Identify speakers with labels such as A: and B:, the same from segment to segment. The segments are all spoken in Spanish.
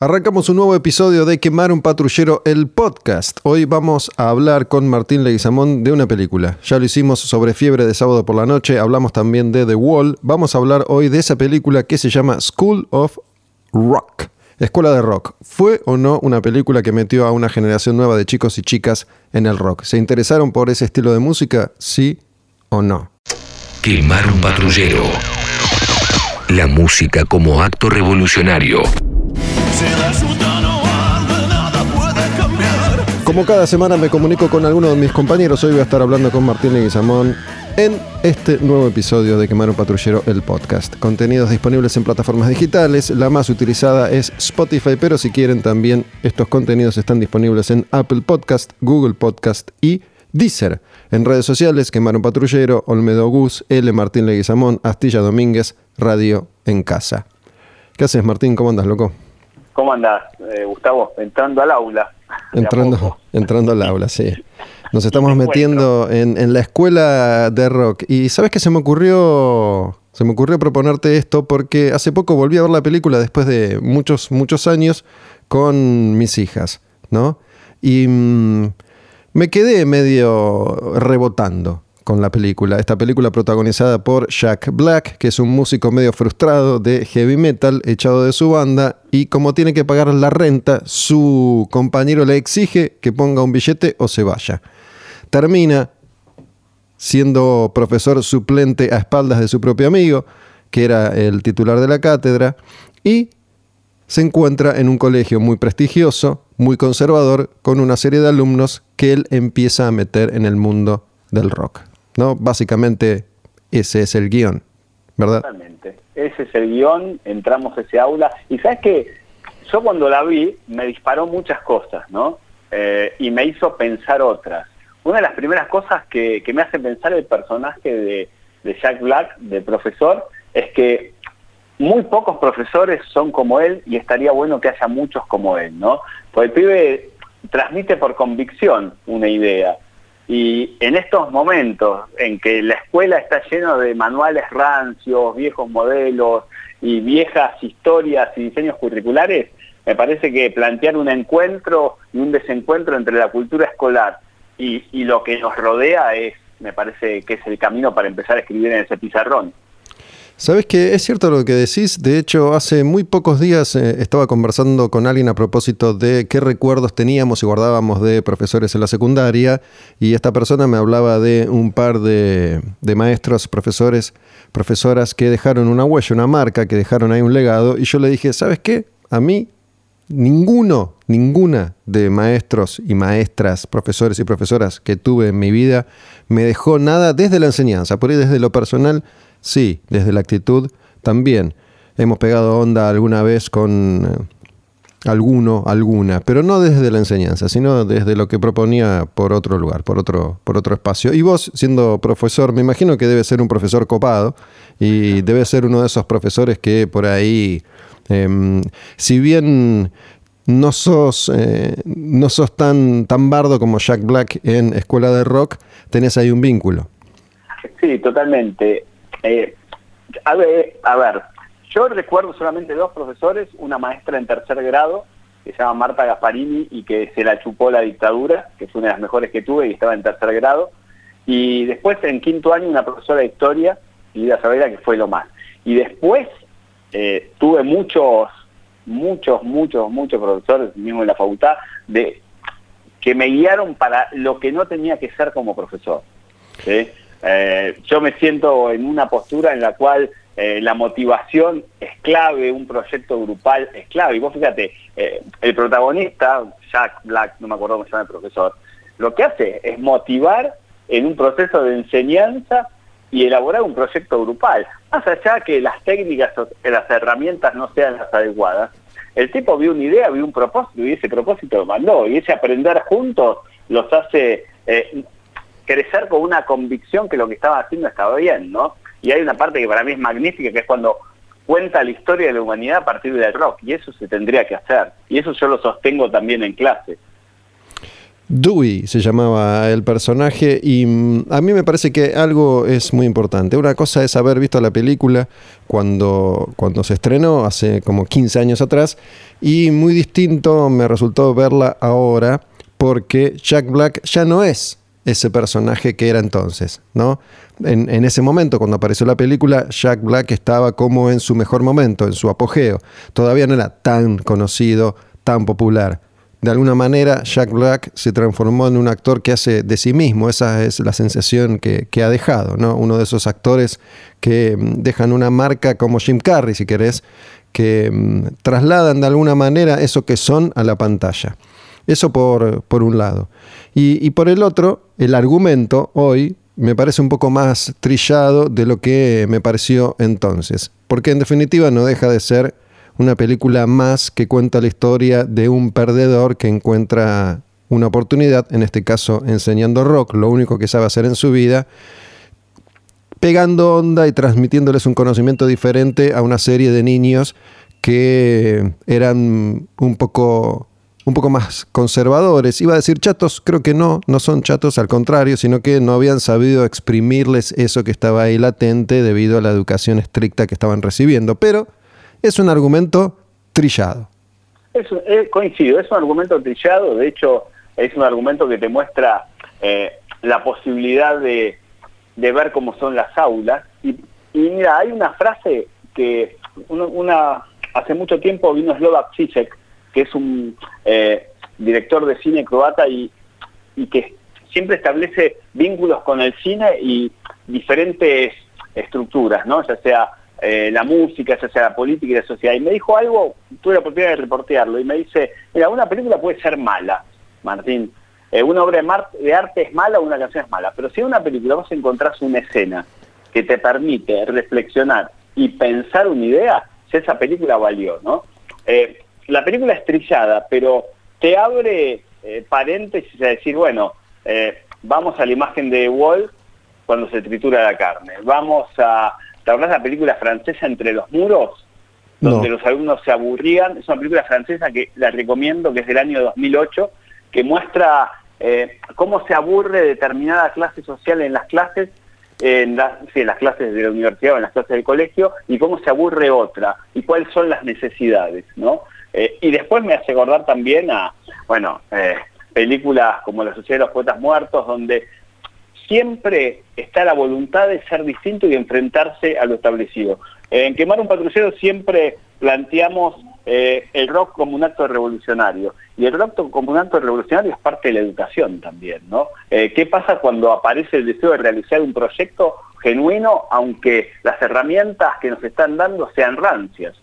A: Arrancamos un nuevo episodio de Quemar un patrullero, el podcast. Hoy vamos a hablar con Martín Leguizamón de una película. Ya lo hicimos sobre Fiebre de Sábado por la Noche, hablamos también de The Wall. Vamos a hablar hoy de esa película que se llama School of Rock. Escuela de Rock. ¿Fue o no una película que metió a una generación nueva de chicos y chicas en el rock? ¿Se interesaron por ese estilo de música? ¿Sí o no?
B: Quemar un patrullero. La música como acto revolucionario.
A: Como cada semana me comunico con alguno de mis compañeros, hoy voy a estar hablando con Martín Leguizamón en este nuevo episodio de Quemar un Patrullero, el podcast. Contenidos disponibles en plataformas digitales, la más utilizada es Spotify, pero si quieren también estos contenidos están disponibles en Apple Podcast, Google Podcast y Deezer. En redes sociales, Quemar un Patrullero, Olmedo Gus, L. Martín Leguizamón, Astilla Domínguez, Radio en Casa. ¿Qué haces Martín? ¿Cómo andas, loco?
C: ¿Cómo andás, eh, Gustavo? Entrando al aula.
A: Entrando, entrando al aula, sí. Nos estamos metiendo en, la escuela de rock. Y sabes que se me ocurrió. Se me ocurrió proponerte esto porque hace poco volví a ver la película después de muchos, muchos años con mis hijas, ¿no? Y mm, me quedé medio rebotando con la película. Esta película protagonizada por Jack Black, que es un músico medio frustrado de heavy metal, echado de su banda, y como tiene que pagar la renta, su compañero le exige que ponga un billete o se vaya. Termina siendo profesor suplente a espaldas de su propio amigo, que era el titular de la cátedra, y se encuentra en un colegio muy prestigioso, muy conservador, con una serie de alumnos que él empieza a meter en el mundo del rock. ¿No? Básicamente ese es el guion, ¿verdad?
C: Totalmente. Ese es el guion, entramos a ese aula. Y sabes que yo cuando la vi me disparó muchas cosas, ¿no? Eh, y me hizo pensar otras. Una de las primeras cosas que, me hace pensar el personaje de, Jack Black, de profesor, es que muy pocos profesores son como él y estaría bueno que haya muchos como él, ¿no? Porque el pibe transmite por convicción una idea. Y en estos momentos en que la escuela está llena de manuales rancios, viejos modelos y viejas historias y diseños curriculares, me parece que plantear un encuentro y un desencuentro entre la cultura escolar y, y lo que nos rodea es, me parece que es el camino para empezar a escribir en ese pizarrón.
A: Sabes que es cierto lo que decís. De hecho, hace muy pocos días eh, estaba conversando con alguien a propósito de qué recuerdos teníamos y guardábamos de profesores en la secundaria. Y esta persona me hablaba de un par de, maestros, profesores, profesoras que dejaron una huella, una marca, que dejaron ahí un legado. Y yo le dije, ¿sabes qué? A mí, ninguno, ninguna de maestros y maestras, profesores y profesoras que tuve en mi vida me dejó nada desde la enseñanza. Por ahí, desde lo personal Sí, desde la actitud también. Hemos pegado onda alguna vez con eh, alguno, alguna, pero no desde la enseñanza, sino desde lo que proponía por otro lugar, por otro, por otro espacio. Y vos, siendo profesor, me imagino que debe ser un profesor copado y debe ser uno de esos profesores que por ahí, em, si bien no sos, eh, no sos tan, tan bardo como Jack Black en Escuela de Rock, tenés ahí un vínculo.
C: Sí, totalmente. Eh, a, ver, yo recuerdo solamente dos profesores, una maestra en tercer grado, que se llama Marta Gasparini y que se la chupó la dictadura, que fue una de las mejores que tuve y estaba en tercer grado. Y después en quinto año una profesora de historia, Lidia Savera, que fue lo más. Y después eh, tuve muchos, muchos, muchos, muchos profesores, mismo en la facultad, que me guiaron para lo que no tenía que ser como profesor. Eh, yo me siento en una postura en la cual eh, la motivación es clave, un proyecto grupal es clave. Y vos fíjate, eh, el protagonista, Jack Black, no me acuerdo cómo se llama el profesor, lo que hace es motivar en un proceso de enseñanza y elaborar un proyecto grupal. Más allá que las técnicas o las herramientas no sean las adecuadas, el tipo vio una idea, vio un propósito y ese propósito lo mandó. Y ese aprender juntos los hace crecer con una convicción que lo que estaba haciendo estaba bien, ¿no? Y hay una parte que para mí es magnífica, que es cuando cuenta la historia de la humanidad a partir del rock, y eso se tendría que hacer, y eso yo lo sostengo también en clase.
A: Dewey se llamaba el personaje y mm, a mí me parece que algo es muy importante. Una cosa es haber visto la película cuando, cuando se estrenó hace como 15 años atrás y muy distinto me resultó verla ahora porque Jack Black ya no es ese personaje que era entonces, ¿no? En, ese momento, cuando apareció la película, Jack Black estaba como en su mejor momento, en su apogeo. Todavía no era tan conocido, tan popular de alguna manera Jack Black se transformó en un actor que hace de sí mismo, esa es la sensación que, ha dejado, ¿no? Uno de esos actores que mm, dejan una marca como Jim Carrey, si querés, que mm, trasladan de alguna manera eso que son a la pantalla. Eso por, por un lado. Y, y por el otro, el argumento hoy me parece un poco más trillado de lo que me pareció entonces, porque en definitiva no deja de ser una película más que cuenta la historia de un perdedor que encuentra una oportunidad, en este caso enseñando rock, lo único que sabe hacer en su vida, pegando onda y transmitiéndoles un conocimiento diferente a una serie de niños que eran un poco un poco más conservadores. Iba a decir chatos, creo que no, no son chatos, al contrario, sino que no habían sabido exprimirles eso que estaba ahí latente debido a la educación estricta que estaban recibiendo. Pero es un argumento trillado.
C: Eh, coincido, es un argumento trillado, de hecho es un argumento que te muestra eh, la posibilidad de, ver cómo son las aulas. Y, mira, hay una frase que una, hace mucho tiempo vino Slovak Zizek, que es un eh, director de cine croata y, que siempre establece vínculos con el cine y diferentes estructuras, ¿no? ya sea eh, la música, ya sea la política y la sociedad. Y me dijo algo, tuve la oportunidad de reportearlo, y me dice, mira, una película puede ser mala, Martín. Eh, una obra de, arte es mala o una canción es mala, pero si en una película vos encontrás una escena que te permite reflexionar y pensar una idea, esa película valió, ¿no? La película es trillada, pero te abre paréntesis a decir, bueno, vamos a la imagen de Wall cuando se tritura la carne, vamos a ¿Te de la película francesa Entre los muros? Donde los alumnos se aburrían. Es una película francesa que la recomiendo, que es del año 2008, que muestra eh, cómo se aburre determinada clase social en las clases, en, las clases de la universidad o en las clases del colegio, y cómo se aburre otra, y cuáles son las necesidades, ¿no? Eh, y después me hace acordar también a, bueno, eh, películas como La Sociedad de los Poetas Muertos, donde siempre está la voluntad de ser distinto y enfrentarse a lo establecido. En Quemar un patrullero siempre planteamos eh, el rock como un acto revolucionario. Y el rock como un acto revolucionario es parte de la educación también, ¿no? ¿Qué pasa cuando aparece el deseo de realizar un proyecto genuino, aunque las herramientas que nos están dando sean rancias?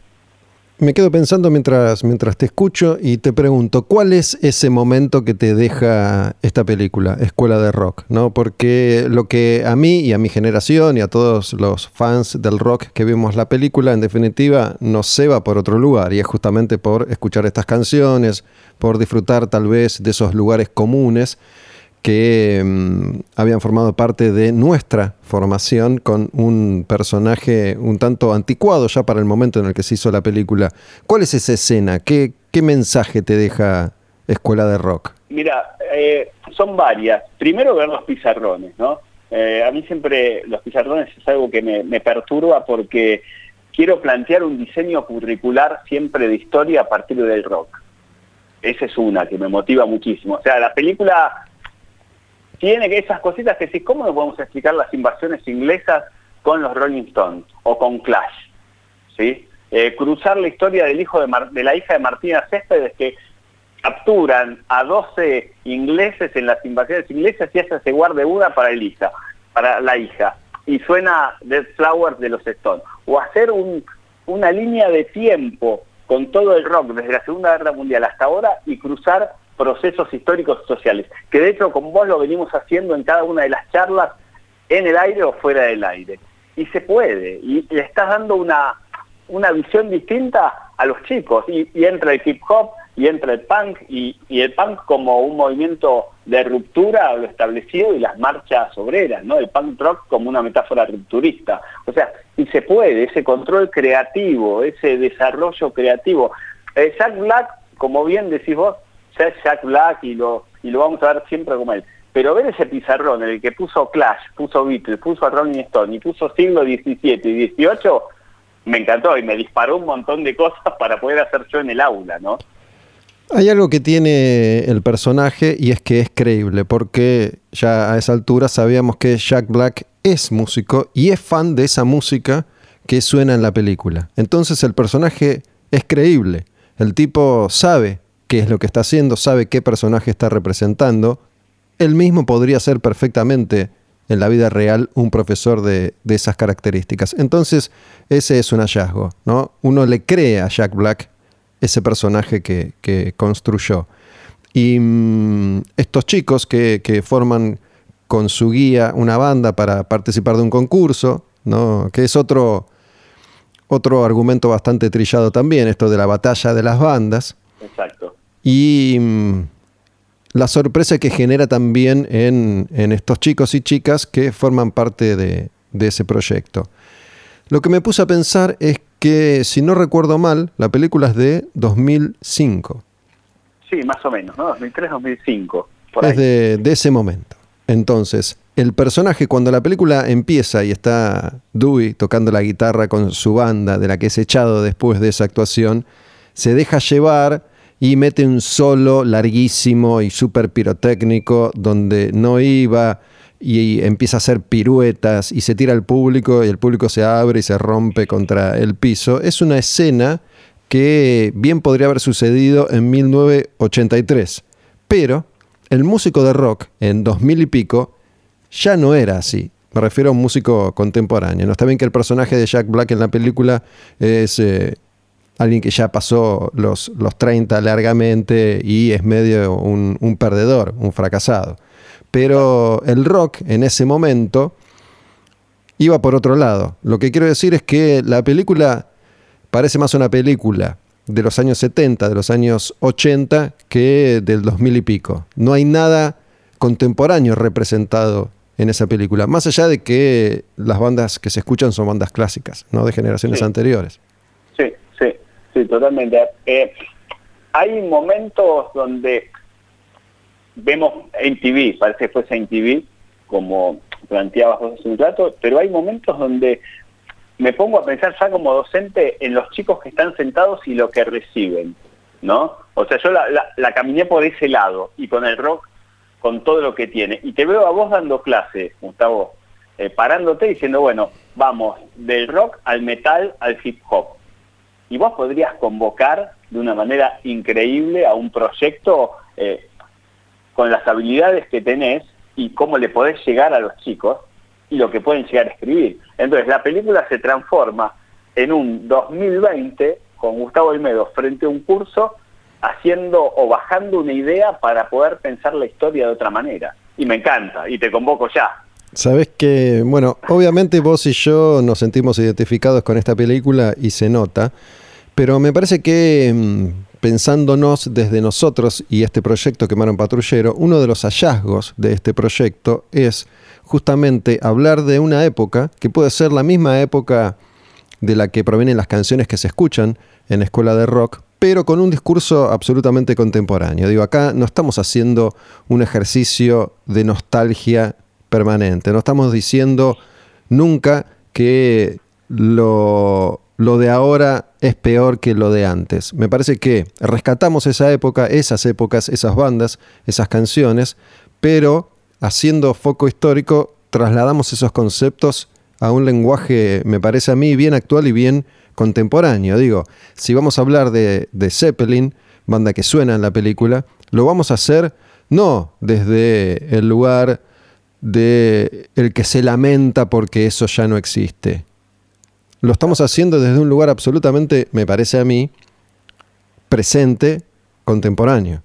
A: Me quedo pensando mientras, mientras te escucho y te pregunto, ¿cuál es ese momento que te deja esta película, Escuela de Rock? ¿no? Porque lo que a mí y a mi generación y a todos los fans del rock que vimos la película, en definitiva, nos se va por otro lugar y es justamente por escuchar estas canciones, por disfrutar tal vez de esos lugares comunes que mm, habían formado parte de nuestra formación con un personaje un tanto anticuado ya para el momento en el que se hizo la película. ¿Cuál es esa escena? ¿Qué, qué mensaje te deja Escuela de Rock?
C: Mira, eh, son varias. Primero ver los pizarrones, ¿no? Eh, a mí siempre los pizarrones es algo que me, me perturba porque quiero plantear un diseño curricular siempre de historia a partir del rock. Esa es una que me motiva muchísimo. O sea, la película tiene que esas cositas que sí, ¿cómo no podemos explicar las invasiones inglesas con los Rolling Stones o con Clash? ¿Sí? Eh, cruzar la historia del hijo de, la hija de Martina Céspedes que capturan a 12 ingleses en las invasiones inglesas y ella se guarde una para el hija, para la hija. Y suena Dead Flowers de los Stones. O hacer una línea de tiempo con todo el rock desde la Segunda Guerra Mundial hasta ahora y cruzar procesos históricos sociales, que de hecho con vos lo venimos haciendo en cada una de las charlas, en el aire o fuera del aire. Y se puede, y le estás dando una, una visión distinta a los chicos, y, entra el hip hop, y entra el punk, y, el punk como un movimiento de ruptura a lo establecido y las marchas obreras, ¿no? El punk rock como una metáfora rupturista. O sea, y se puede, ese control creativo, ese desarrollo creativo. Eh, Jack Black, como bien decís vos, ya es Jack Black y lo, y lo vamos a ver siempre como él. Pero ver ese pizarrón en el que puso Clash, puso Beatles, puso a Rolling Stone y puso siglo XVII y XVIII, me encantó y me disparó un montón de cosas para poder hacer yo en el aula, ¿no?
A: Hay algo que tiene el personaje y es que es creíble, porque ya a esa altura sabíamos que Jack Black es músico y es fan de esa música que suena en la película. Entonces el personaje es creíble. El tipo sabe qué es lo que está haciendo, sabe qué personaje está representando. Él mismo podría ser perfectamente en la vida real un profesor de, esas características. Entonces, ese es un hallazgo, ¿no? Uno le cree a Jack Black ese personaje que, construyó. Y mm, estos chicos que, que, forman con su guía una banda para participar de un concurso, ¿no? que es otro, otro argumento bastante trillado también, esto de la batalla de las bandas.
C: Exacto.
A: Y mm, la sorpresa que genera también en, estos chicos y chicas que forman parte de, de ese proyecto. Lo que me puse a pensar es que, si no recuerdo mal, la película es de 2005.
C: Sí, más o menos, ¿no? 2003-2005.
A: Es de, de, ese momento. Entonces, el personaje, cuando la película empieza y está Dewey tocando la guitarra con su banda, de la que es echado después de esa actuación, se deja llevar y mete un solo larguísimo y súper pirotécnico donde no iba y empieza a hacer piruetas y se tira al público y el público se abre y se rompe contra el piso. Es una escena que bien podría haber sucedido en 1983, pero el músico de rock en 2000 y pico ya no era así. Me refiero a un músico contemporáneo. No está bien que el personaje de Jack Black en la película es eh, alguien que ya pasó los, los 30 largamente y es medio un, un perdedor, un fracasado. Pero el rock en ese momento iba por otro lado. Lo que quiero decir es que la película parece más una película de los años 70, de los años 80, que del 2000 y pico. No hay nada contemporáneo representado en esa película, más allá de que las bandas que se escuchan son bandas clásicas, no de generaciones anteriores.
C: Sí, totalmente. Eh, hay momentos donde vemos en TV, parece que fuese en TV, como planteabas vos hace un rato, pero hay momentos donde me pongo a pensar ya como docente en los chicos que están sentados y lo que reciben, ¿no? O sea, yo la, la, caminé por ese lado y con el rock, con todo lo que tiene. Y te veo a vos dando clase, Gustavo, eh, parándote diciendo, bueno, vamos del rock al metal al hip hop. Y vos podrías convocar de una manera increíble a un proyecto eh, con las habilidades que tenés y cómo le podés llegar a los chicos y lo que pueden llegar a escribir. Entonces la película se transforma en un 2020 con Gustavo Olmedo frente a un curso haciendo o bajando una idea para poder pensar la historia de otra manera. Y me encanta, y te convoco ya.
A: Sabes que, bueno, obviamente vos y yo nos sentimos identificados con esta película y se nota, pero me parece que mm, pensándonos desde nosotros y este proyecto Quemaron Patrullero, uno de los hallazgos de este proyecto es justamente hablar de una época que puede ser la misma época de la que provienen las canciones que se escuchan en escuela de rock, pero con un discurso absolutamente contemporáneo. Digo, acá no estamos haciendo un ejercicio de nostalgia permanente, no estamos diciendo nunca que lo lo de ahora es peor que lo de antes. Me parece que rescatamos esa época, esas épocas, esas bandas, esas canciones, pero haciendo foco histórico trasladamos esos conceptos a un lenguaje, me parece a mí, bien actual y bien contemporáneo. Digo, si vamos a hablar de, de Zeppelin, banda que suena en la película, lo vamos a hacer no desde el lugar de el que se lamenta porque eso ya no existe, lo estamos haciendo desde un lugar absolutamente, me parece a mí, presente, contemporáneo.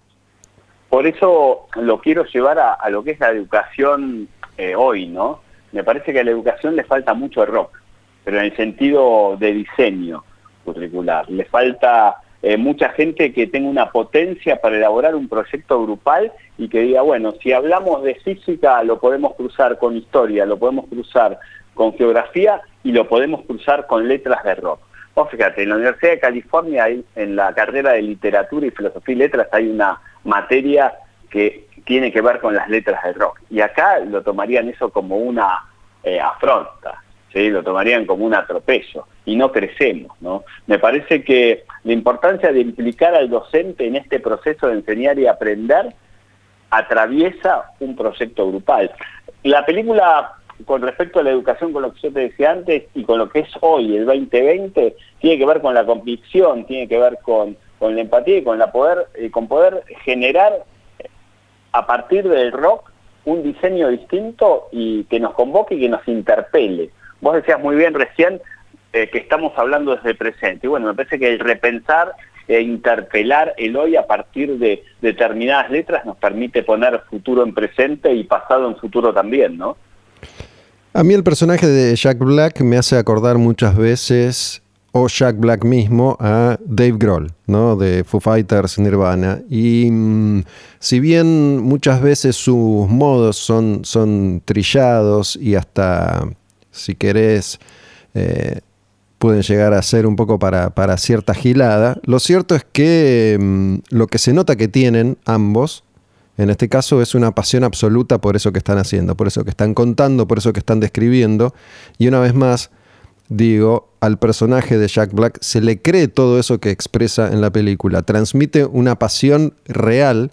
C: Por eso lo quiero llevar a, lo que es la educación eh, hoy, ¿no? Me parece que a la educación le falta mucho rock, pero en el sentido de diseño curricular. Le falta eh, mucha gente que tenga una potencia para elaborar un proyecto grupal y que diga, bueno, si hablamos de física lo podemos cruzar con historia, lo podemos cruzar con geografía y lo podemos cruzar con letras de rock. Vos fíjate, en la Universidad de California, hay, en la carrera de literatura y filosofía y letras, hay una materia que tiene que ver con las letras del rock. Y acá lo tomarían eso como una eh, afronta, ¿sí? lo tomarían como un atropello y no crecemos. ¿no? Me parece que la importancia de implicar al docente en este proceso de enseñar y aprender atraviesa un proyecto grupal. La película con respecto a la educación, con lo que yo te decía antes, y con lo que es hoy, el 2020, tiene que ver con la convicción, tiene que ver con, la empatía y con, la poder, eh, con poder generar eh, a partir del rock un diseño distinto y que nos convoque y que nos interpele. Vos decías muy bien recién eh, que estamos hablando desde el presente. Y bueno, me parece que el repensar e interpelar el hoy a partir de determinadas letras nos permite poner futuro en presente y pasado en futuro también, ¿no?
A: A mí el personaje de Jack Black me hace acordar muchas veces, o Jack Black mismo, a Dave Grohl, ¿no? De Foo Fighters, Nirvana. Y mm, si bien muchas veces sus modos son, son trillados y hasta, si querés, eh, pueden llegar a ser un poco para, para cierta gilada, lo cierto es que mm, lo que se nota que tienen ambos en este caso es una pasión absoluta por eso que están haciendo, por eso que están contando, por eso que están describiendo. Y una vez más, digo, al personaje de Jack Black se le cree todo eso que expresa en la película. Transmite una pasión real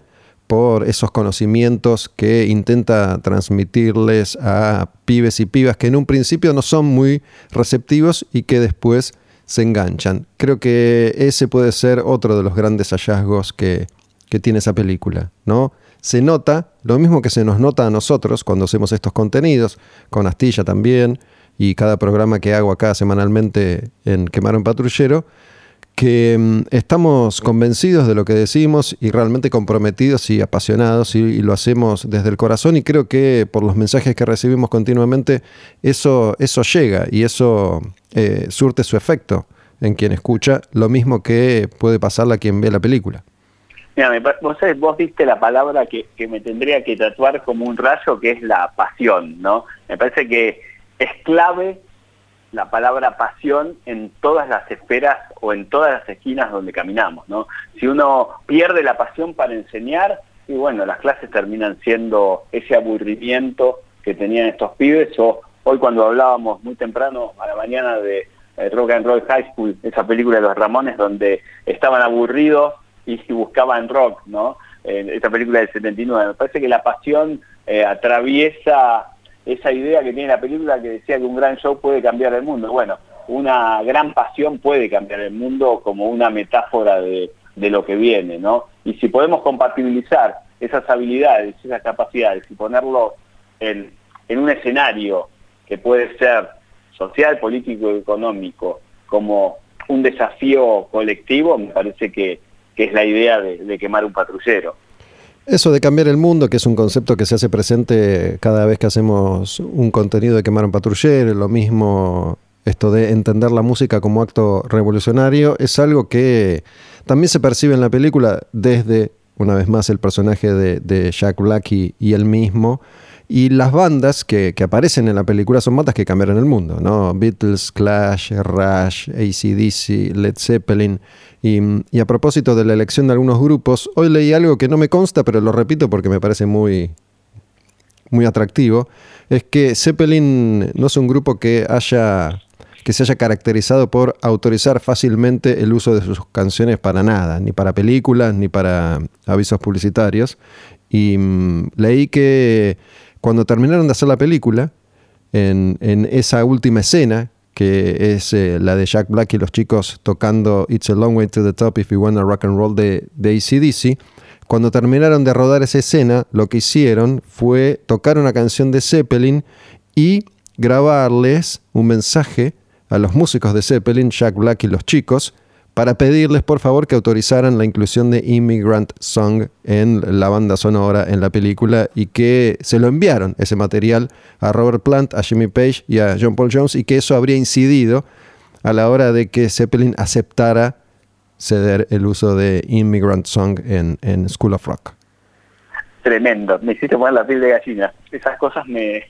A: por esos conocimientos que intenta transmitirles a pibes y pibas que en un principio no son muy receptivos y que después se enganchan. Creo que ese puede ser otro de los grandes hallazgos que, que tiene esa película, ¿no? Se nota, lo mismo que se nos nota a nosotros cuando hacemos estos contenidos, con Astilla también, y cada programa que hago acá semanalmente en Quemar un Patrullero, que mm, estamos convencidos de lo que decimos y realmente comprometidos y apasionados y, lo hacemos desde el corazón y creo que por los mensajes que recibimos continuamente eso, eso llega y eso eh, surte su efecto en quien escucha, lo mismo que puede pasarle a quien ve la película.
C: Mira, vos, vos viste la palabra que, me tendría que tatuar como un rayo, que es la pasión, ¿no? Me parece que es clave la palabra pasión en todas las esferas o en todas las esquinas donde caminamos, ¿no? Si uno pierde la pasión para enseñar, y bueno, las clases terminan siendo ese aburrimiento que tenían estos pibes, o hoy cuando hablábamos muy temprano a la mañana de eh, Rock and Roll High School, esa película de los Ramones, donde estaban aburridos y si buscaban rock, ¿no? Esta película del 79. Me parece que la pasión eh, atraviesa esa idea que tiene la película que decía que un gran show puede cambiar el mundo. Bueno, una gran pasión puede cambiar el mundo como una metáfora de, lo que viene, ¿no? Y si podemos compatibilizar esas habilidades, esas capacidades y ponerlo en, en un escenario que puede ser social, político, económico, como un desafío colectivo, me parece que que es la idea de, quemar un patrullero.
A: Eso de cambiar el mundo, que es un concepto que se hace presente cada vez que hacemos un contenido de quemar un patrullero, lo mismo esto de entender la música como acto revolucionario, es algo que también se percibe en la película desde, una vez más, el personaje de, Jack Black y, y él mismo, y las bandas que, aparecen en la película son bandas que cambiaron el mundo, ¿no? Beatles, Clash, Rush, ACDC, Led Zeppelin. Y, a propósito de la elección de algunos grupos, hoy leí algo que no me consta, pero lo repito porque me parece muy, muy atractivo. Es que Zeppelin no es un grupo que haya que se haya caracterizado por autorizar fácilmente el uso de sus canciones para nada, ni para películas, ni para avisos publicitarios. Y mm, leí que cuando terminaron de hacer la película, en, esa última escena, que es eh, la de Jack Black y los chicos tocando It's a Long Way to the Top If You Wanna Rock and Roll de, de ACDC, cuando terminaron de rodar esa escena, lo que hicieron fue tocar una canción de Zeppelin y grabarles un mensaje a los músicos de Zeppelin, Jack Black y los chicos, para pedirles por favor que autorizaran la inclusión de Immigrant Song en la banda sonora en la película y que se lo enviaron ese material a Robert Plant, a Jimmy Page y a John Paul Jones y que eso habría incidido a la hora de que Zeppelin aceptara ceder el uso de Immigrant Song en, School of Rock.
C: Tremendo, me hiciste poner la piel de gallina. Esas cosas me,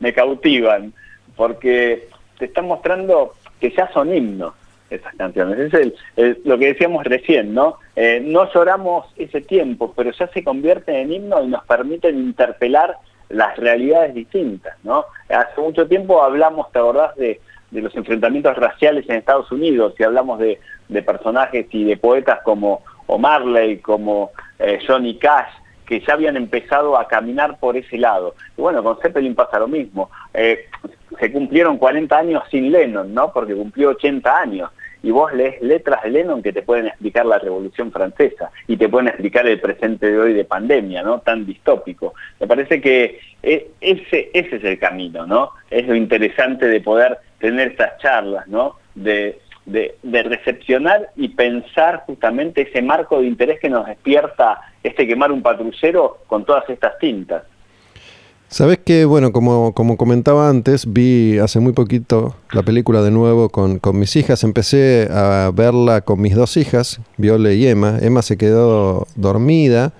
C: me cautivan porque te están mostrando que ya son himnos esas canciones. Es lo que decíamos recién, ¿no? Eh, no lloramos ese tiempo, pero ya se convierten en himno y nos permiten interpelar las realidades distintas, ¿no? Hace mucho tiempo hablamos, ¿te acordás de, de los enfrentamientos raciales en Estados Unidos? Y hablamos de, de personajes y de poetas como O'Marley, como eh, Johnny Cash, que ya habían empezado a caminar por ese lado. Bueno, con Zeppelin pasa lo mismo. Eh, se cumplieron 40 años sin Lennon, ¿no? Porque cumplió 80 años. Y vos lees letras de Lennon que te pueden explicar la Revolución Francesa y te pueden explicar el presente de hoy de pandemia, ¿no? Tan distópico. Me parece que e, ese, ese es el camino, ¿no? Es lo interesante de poder tener estas charlas, ¿no? De, de, recepcionar y pensar justamente ese marco de interés que nos despierta este quemar un patrullero con todas estas tintas.
A: Sabes que, bueno, como, como comentaba antes, vi hace muy poquito la película de nuevo con, con, mis hijas. Empecé a verla con mis dos hijas, Viole y Emma. Emma se quedó dormida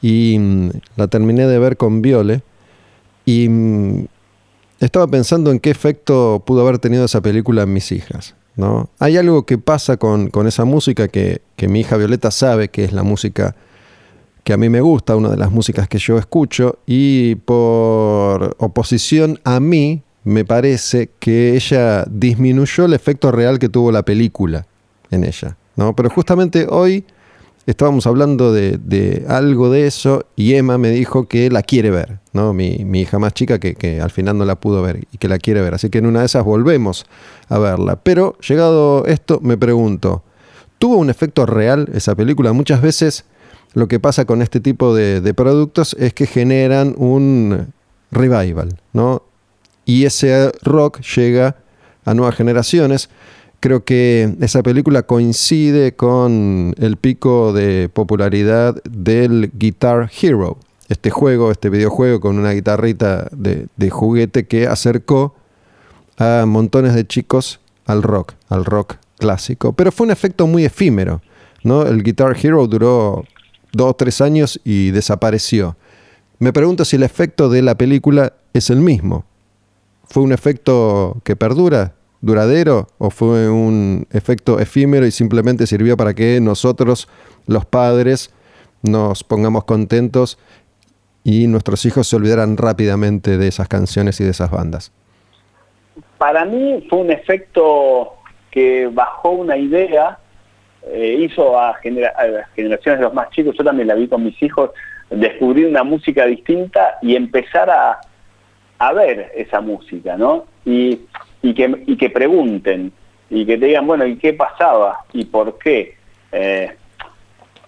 A: y mm, la terminé de ver con Viole. Y mm, estaba pensando en qué efecto pudo haber tenido esa película en mis hijas. ¿no? Hay algo que pasa con, esa música que, mi hija Violeta sabe que es la música que a mí me gusta, una de las músicas que yo escucho, y por oposición a mí, me parece que ella disminuyó el efecto real que tuvo la película en ella. ¿no? Pero justamente hoy estábamos hablando de, algo de eso y Emma me dijo que la quiere ver, ¿no? Mi, hija más chica que, al final no la pudo ver y que la quiere ver. Así que en una de esas volvemos a verla. Pero llegado esto, me pregunto, ¿tuvo un efecto real esa película? Muchas veces lo que pasa con este tipo de, de productos es que generan un revival, ¿no? Y ese rock llega a nuevas generaciones. Creo que esa película coincide con el pico de popularidad del Guitar Hero, este juego, este videojuego con una guitarrita de, juguete que acercó a montones de chicos al rock, al rock clásico. Pero fue un efecto muy efímero. ¿no? El Guitar Hero duró dos o tres años y desapareció. Me pregunto si el efecto de la película es el mismo. ¿Fue un efecto que perdura? duradero o fue un efecto efímero y simplemente sirvió para que nosotros, los padres, nos pongamos contentos y nuestros hijos se olvidaran rápidamente de esas canciones y de esas bandas?
C: Para mí fue un efecto que bajó una idea, eh, hizo a, las generaciones de los más chicos, yo también la vi con mis hijos, descubrir una música distinta y empezar a, a ver esa música, ¿no? Y y que, y que pregunten y que te digan, bueno, ¿y qué pasaba? ¿Y por qué? Eh,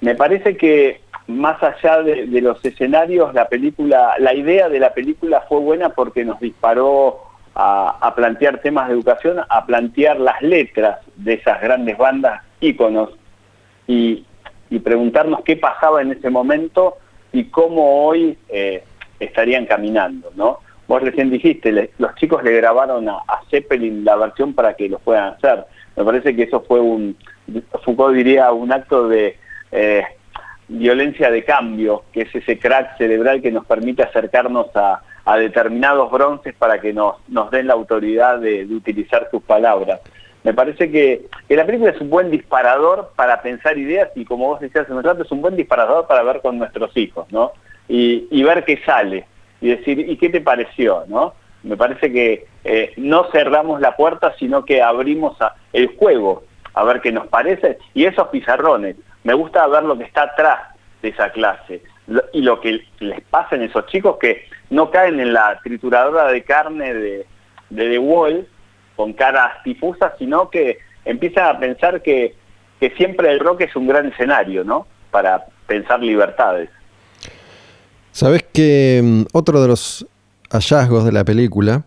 C: me parece que más allá de, los escenarios, la película, la idea de la película fue buena porque nos disparó a, plantear temas de educación, a plantear las letras de esas grandes bandas, íconos, y, y preguntarnos qué pasaba en ese momento y cómo hoy eh, estarían caminando, ¿no? Vos recién dijiste, los chicos le grabaron a, Zeppelin la versión para que lo puedan hacer. Me parece que eso fue un, Foucault diría, un acto de eh, violencia de cambio, que es ese crack cerebral que nos permite acercarnos a, determinados bronces para que nos, nos den la autoridad de, utilizar sus palabras. Me parece que, la película es un buen disparador para pensar ideas y como vos decías en un rato, es un buen disparador para ver con nuestros hijos, ¿no? Y, y ver qué sale y decir, ¿y qué te pareció? ¿no? Me parece que eh, no cerramos la puerta, sino que abrimos el juego a ver qué nos parece. Y esos pizarrones, me gusta ver lo que está atrás de esa clase y lo que les pasa en esos chicos que no caen en la trituradora de carne de, de The Wall con caras difusas, sino que empiezan a pensar que, que siempre el rock es un gran escenario, ¿no? Para pensar libertades.
A: Sabes que mm, otro de los hallazgos de la película,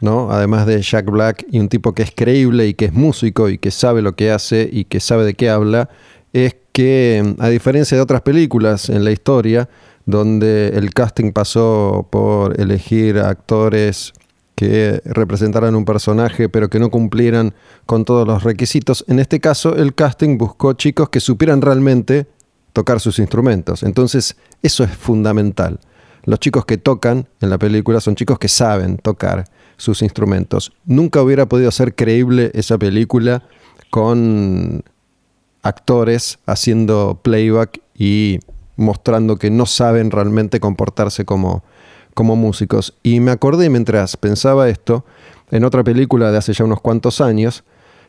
A: ¿no? Además de Jack Black y un tipo que es creíble y que es músico y que sabe lo que hace y que sabe de qué habla, es que mm, a diferencia de otras películas en la historia, donde el casting pasó por elegir actores que representaran un personaje pero que no cumplieran con todos los requisitos, en este caso el casting buscó chicos que supieran realmente tocar sus instrumentos. Entonces, eso es fundamental. Los chicos que tocan en la película son chicos que saben tocar sus instrumentos. Nunca hubiera podido ser creíble esa película con actores haciendo playback y mostrando que no saben realmente comportarse como, como músicos. Y me acordé mientras pensaba esto, en otra película de hace ya unos cuantos años,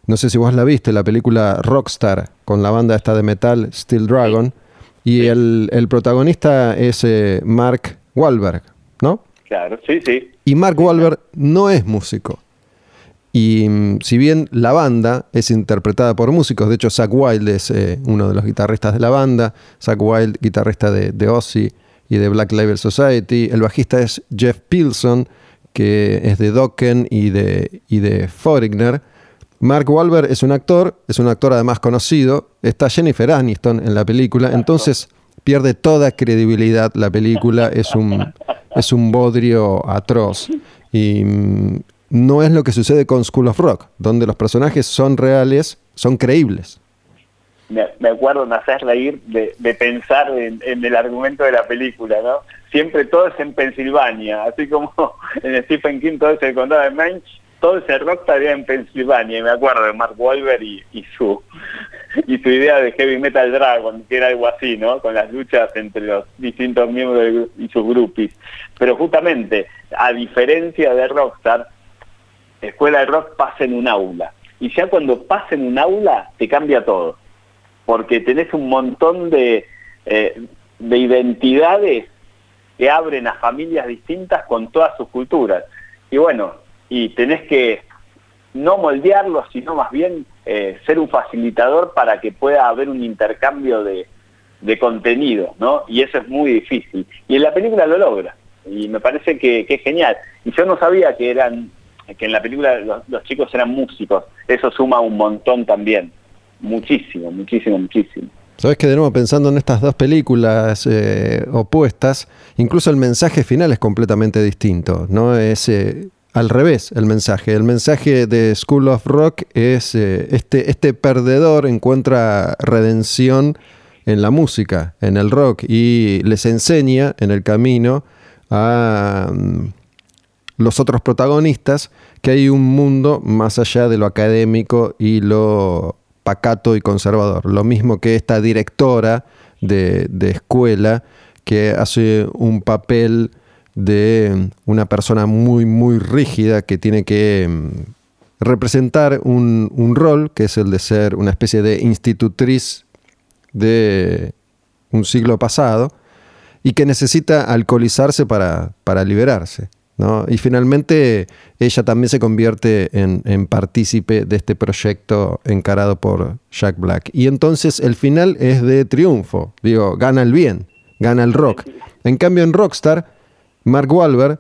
A: no sé si vos la viste, la película Rockstar, con la banda esta de metal Steel Dragon, y el, protagonista es eh, Mark Wahlberg, ¿no?
C: Claro, sí, sí.
A: Y Mark Wahlberg no es músico. Y mm, si bien la banda es interpretada por músicos, de hecho Zach Wild es eh, uno de los guitarristas de la banda, Zach Wild, guitarrista de, de Ozzy y de Black Label Society, el bajista es Jeff Pilson, que es de Dokken y de, y de Foreigner. Mark Wahlberg es un actor, es un actor además conocido, está Jennifer Aniston en la película, entonces pierde toda credibilidad la película, es un, es un bodrio atroz. Y mm, no es lo que sucede con School of Rock, donde los personajes son reales, son creíbles.
C: Me, acuerdo en hacer reír de, pensar en, el argumento de la película, ¿no? Siempre todo es en Pensilvania, así como en Stephen King todo es el condado de Maine, todo ese rock estaría en Pensilvania, y me acuerdo de Mark Wahlberg y, su y su idea de Heavy Metal Dragon, que era algo así, ¿no? Con las luchas entre los distintos miembros y sus grupis. Pero justamente, a diferencia de Rockstar, escuela de rock pasa en un aula. Y ya cuando pasa en un aula, te cambia todo. Porque tenés un montón de, eh, de identidades que abren a familias distintas con todas sus culturas. Y bueno, y tenés que no moldearlos, sino más bien eh, ser un facilitador para que pueda haber un intercambio de, de contenido, ¿no? Y eso es muy difícil. Y en la película lo logra. Y me parece que, que es genial. Y yo no sabía que eran que en la película los, chicos eran músicos. Eso suma un montón también. Muchísimo, muchísimo, muchísimo.
A: Sabes que de nuevo pensando en estas dos películas eh, opuestas, incluso el mensaje final es completamente distinto, ¿no? Es eh, al revés el mensaje. El mensaje de School of Rock es eh, este, este perdedor encuentra redención en la música, en el rock, y les enseña en el camino a mm, los otros protagonistas que hay un mundo más allá de lo académico y lo pacato y conservador. Lo mismo que esta directora de, escuela que hace un papel de una persona muy, muy rígida que tiene que mm, representar un, un, rol, que es el de ser una especie de institutriz de un siglo pasado, y que necesita alcoholizarse para, para liberarse. Y finalmente ella también se convierte en, partícipe de este proyecto encarado por Jack Black. Y entonces el final es de triunfo, digo, gana el bien, gana el rock. En cambio en Rockstar, Mark Wahlberg,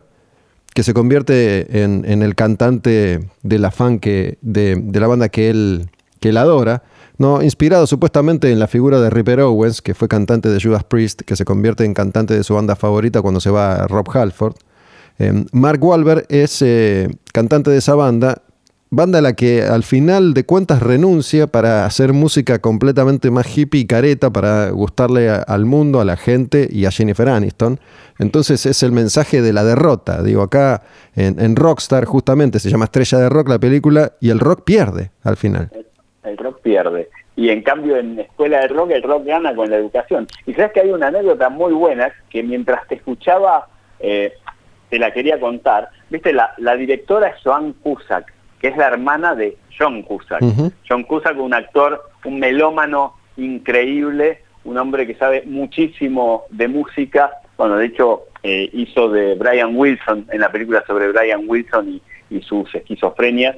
A: que se convierte en, el cantante de la que, de, la banda que él, que él adora, ¿no? inspirado supuestamente en la figura de Ripper Owens, que fue cantante de Judas Priest, que se convierte en cantante de su banda favorita cuando se va a Rob Halford. Em, Mark Wahlberg es eh, cantante de esa banda, banda a la que al final de cuentas renuncia para hacer música completamente más hippie y careta para gustarle al mundo, a la gente y a Jennifer Aniston. Entonces es el mensaje de la derrota. Digo, acá en, Rockstar justamente se llama Estrella de Rock la película y el rock pierde al final.
C: El, rock pierde. Y en cambio en Escuela de Rock el rock gana con la educación. Y sabes que hay una anécdota muy buena que mientras te escuchaba... Eh, te la quería contar. Viste, la, la directora es Joan Cusack, que es la hermana de John Cusack. John Cusack, un actor, un melómano increíble, un hombre que sabe muchísimo de música. Bueno, de hecho, eh, hizo de Brian Wilson en la película sobre Brian Wilson y, y sus esquizofrenias.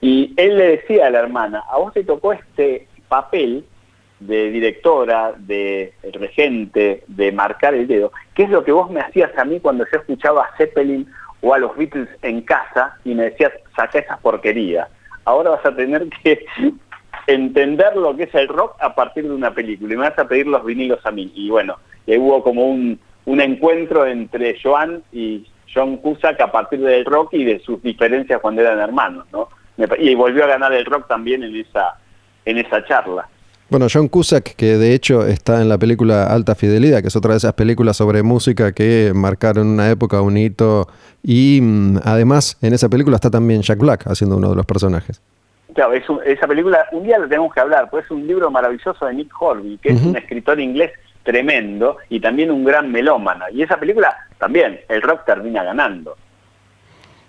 C: Y él le decía a la hermana, a vos te tocó este papel de directora, de regente, de marcar el dedo, ¿qué es lo que vos me hacías a mí cuando yo escuchaba a Zeppelin o a los Beatles en casa y me decías, saca esa porquería? Ahora vas a tener que entender lo que es el rock a partir de una película y me vas a pedir los vinilos a mí. Y bueno, hubo como un, un encuentro entre Joan y John Cusack a partir del rock y de sus diferencias cuando eran hermanos, ¿no? Y volvió a ganar el rock también en esa, en esa charla.
A: Bueno, John Cusack, que de hecho está en la película Alta Fidelidad, que es otra de esas películas sobre música que marcaron una época, un hito. Y mm, además en esa película está también Jack Black haciendo uno de los personajes.
C: claro, esa película, un día la tenemos que hablar, pues es un libro maravilloso de Nick Horby, que es un escritor inglés tremendo y también un gran melómano. Y esa película también, el rock termina ganando.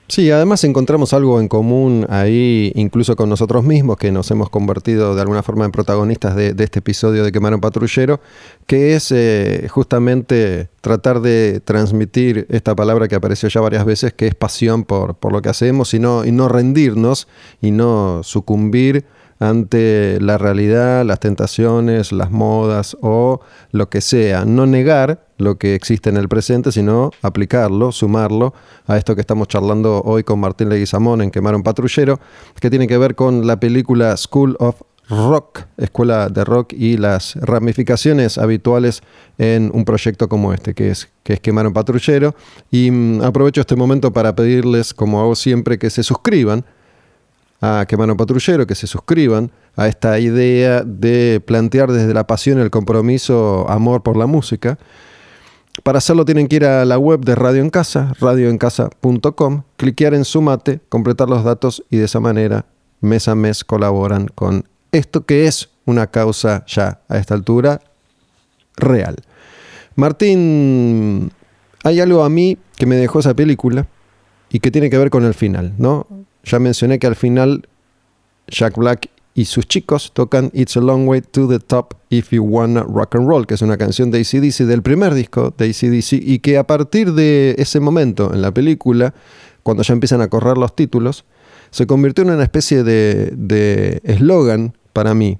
A: Sí, además encontramos algo en común ahí, incluso con nosotros mismos, que nos hemos convertido de alguna forma en protagonistas de, este episodio de Quemar un Patrullero, que es eh, justamente tratar de transmitir esta palabra que apareció ya varias veces, que es pasión por, por lo que hacemos y no, y no rendirnos y no sucumbir ante la realidad, las tentaciones, las modas o lo que sea. No negar lo que existe en el presente, sino aplicarlo, sumarlo a esto que estamos charlando hoy con Martín Leguizamón en Quemar un Patrullero, que tiene que ver con la película School of Rock, Escuela de Rock y las ramificaciones habituales en un proyecto como este, que es, que es Patrullero. Y mm, aprovecho este momento para pedirles, como hago siempre, que se suscriban a Quemano Patrullero, que se suscriban a esta idea de plantear desde la pasión el compromiso, amor por la música. Para hacerlo tienen que ir a la web de Radio en Casa, radioencasa.com, cliquear en Sumate, completar los datos y de esa manera mes a mes colaboran con esto que es una causa ya a esta altura real. Martín, hay algo a mí que me dejó esa película y que tiene que ver con el final, ¿no? Ya mencioné que al final Jack Black y sus chicos tocan It's a Long Way to the Top If You Wanna Rock and Roll, que es una canción de ACDC del primer disco de ACDC y que a partir de ese momento en la película, cuando ya empiezan a correr los títulos, se convirtió en una especie de eslogan para mí.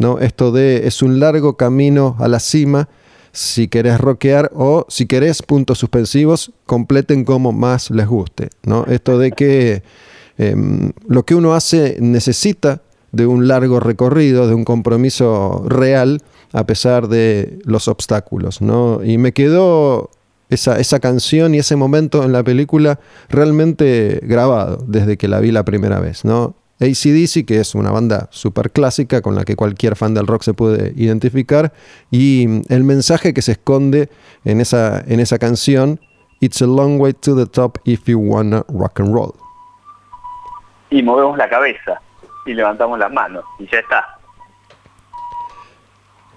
A: ¿no? Esto de es un largo camino a la cima si querés rockear o si querés puntos suspensivos, completen como más les guste. ¿no? Esto de que Em, lo que uno hace necesita de un largo recorrido, de un compromiso real, a pesar de los obstáculos. Y me quedó esa, canción y ese momento en la película realmente grabado desde que la vi la primera vez. ¿no? ACDC, que es una banda súper clásica con la que cualquier fan del rock se puede identificar, y el mensaje que se esconde en esa, en esa canción, It's a long way to the top if you wanna rock and roll
C: y movemos la cabeza y levantamos las manos y ya está.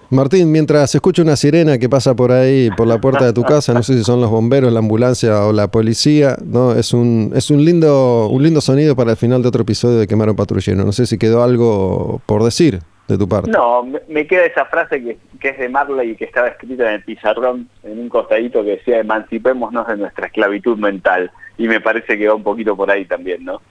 A: Martín, mientras escucho una sirena que pasa por ahí, por la puerta de tu casa, no sé si son los bomberos, la ambulancia o la policía, ¿no? Es un, es un lindo, un lindo sonido para el final de otro episodio de Quemar un Patrullero. No sé si quedó algo por decir de tu parte.
C: No, me queda esa frase que, que es de Marley y que estaba escrita en el pizarrón, en un costadito que decía emancipémonos de nuestra esclavitud mental. Y me parece que va un poquito por ahí también, ¿no?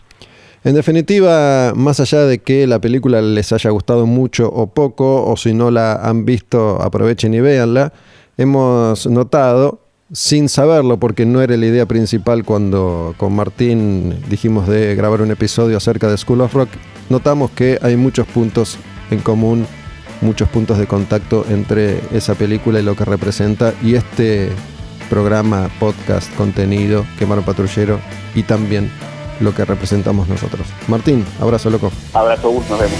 A: En definitiva, más allá de que la película les haya gustado mucho o poco, o si no la han visto, aprovechen y véanla, hemos notado, sin saberlo, porque no era la idea principal cuando con Martín dijimos de grabar un episodio acerca de School of Rock, notamos que hay muchos puntos en común, muchos puntos de contacto entre esa película y lo que representa, y este programa, podcast, contenido, Quemar Patrullero, y también lo que representamos nosotros. Martín, abrazo loco.
C: Abrazo, Gus, nos vemos.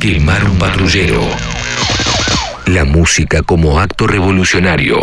B: Quemar un patrullero. La música como acto revolucionario.